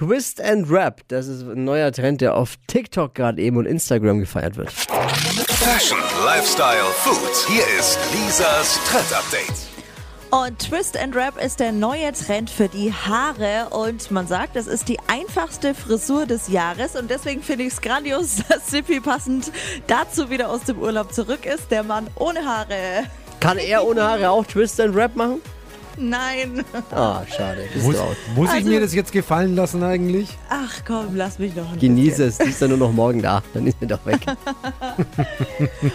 Twist and Rap, das ist ein neuer Trend, der auf TikTok gerade eben und Instagram gefeiert wird. Fashion, Lifestyle, Food. Hier ist Lisas Trend Update. Und Twist and Rap ist der neue Trend für die Haare und man sagt, es ist die einfachste Frisur des Jahres und deswegen finde ich es grandios, dass Sippy passend dazu wieder aus dem Urlaub zurück ist, der Mann ohne Haare. Kann er ohne Haare auch Twist and Rap machen? Nein. Ah, schade. Bist Muss, du out. muss ich Also- mir das jetzt gefallen lassen eigentlich? Ach komm, lass mich noch ein Genieße bisschen. es, die ist ja nur noch morgen da. Dann ist er doch weg.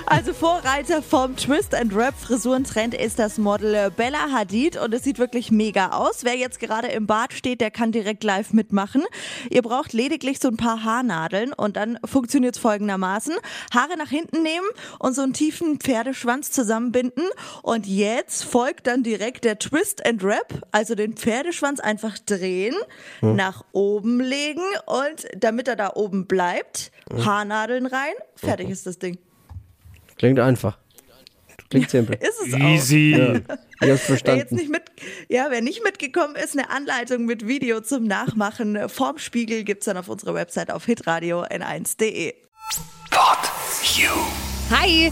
Also Vorreiter vom Twist and Rap Frisurentrend ist das Model Bella Hadid und es sieht wirklich mega aus. Wer jetzt gerade im Bad steht, der kann direkt live mitmachen. Ihr braucht lediglich so ein paar Haarnadeln und dann funktioniert es folgendermaßen. Haare nach hinten nehmen und so einen tiefen Pferdeschwanz zusammenbinden und jetzt folgt dann direkt der Twist and Rap, also den Pferdeschwanz einfach drehen, nach oben legen und damit er da oben bleibt, Haarnadeln rein, fertig ist das Ding. Klingt einfach. Klingt simpel. Ist es auch. Easy. Ich hab's Wer jetzt verstanden. nicht mit, ja, wer nicht mitgekommen ist, eine Anleitung mit Video zum Nachmachen vorm Spiegel gibt's dann auf unserer Website auf hitradio n1.de. Pod You. Hi,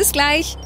Bis gleich.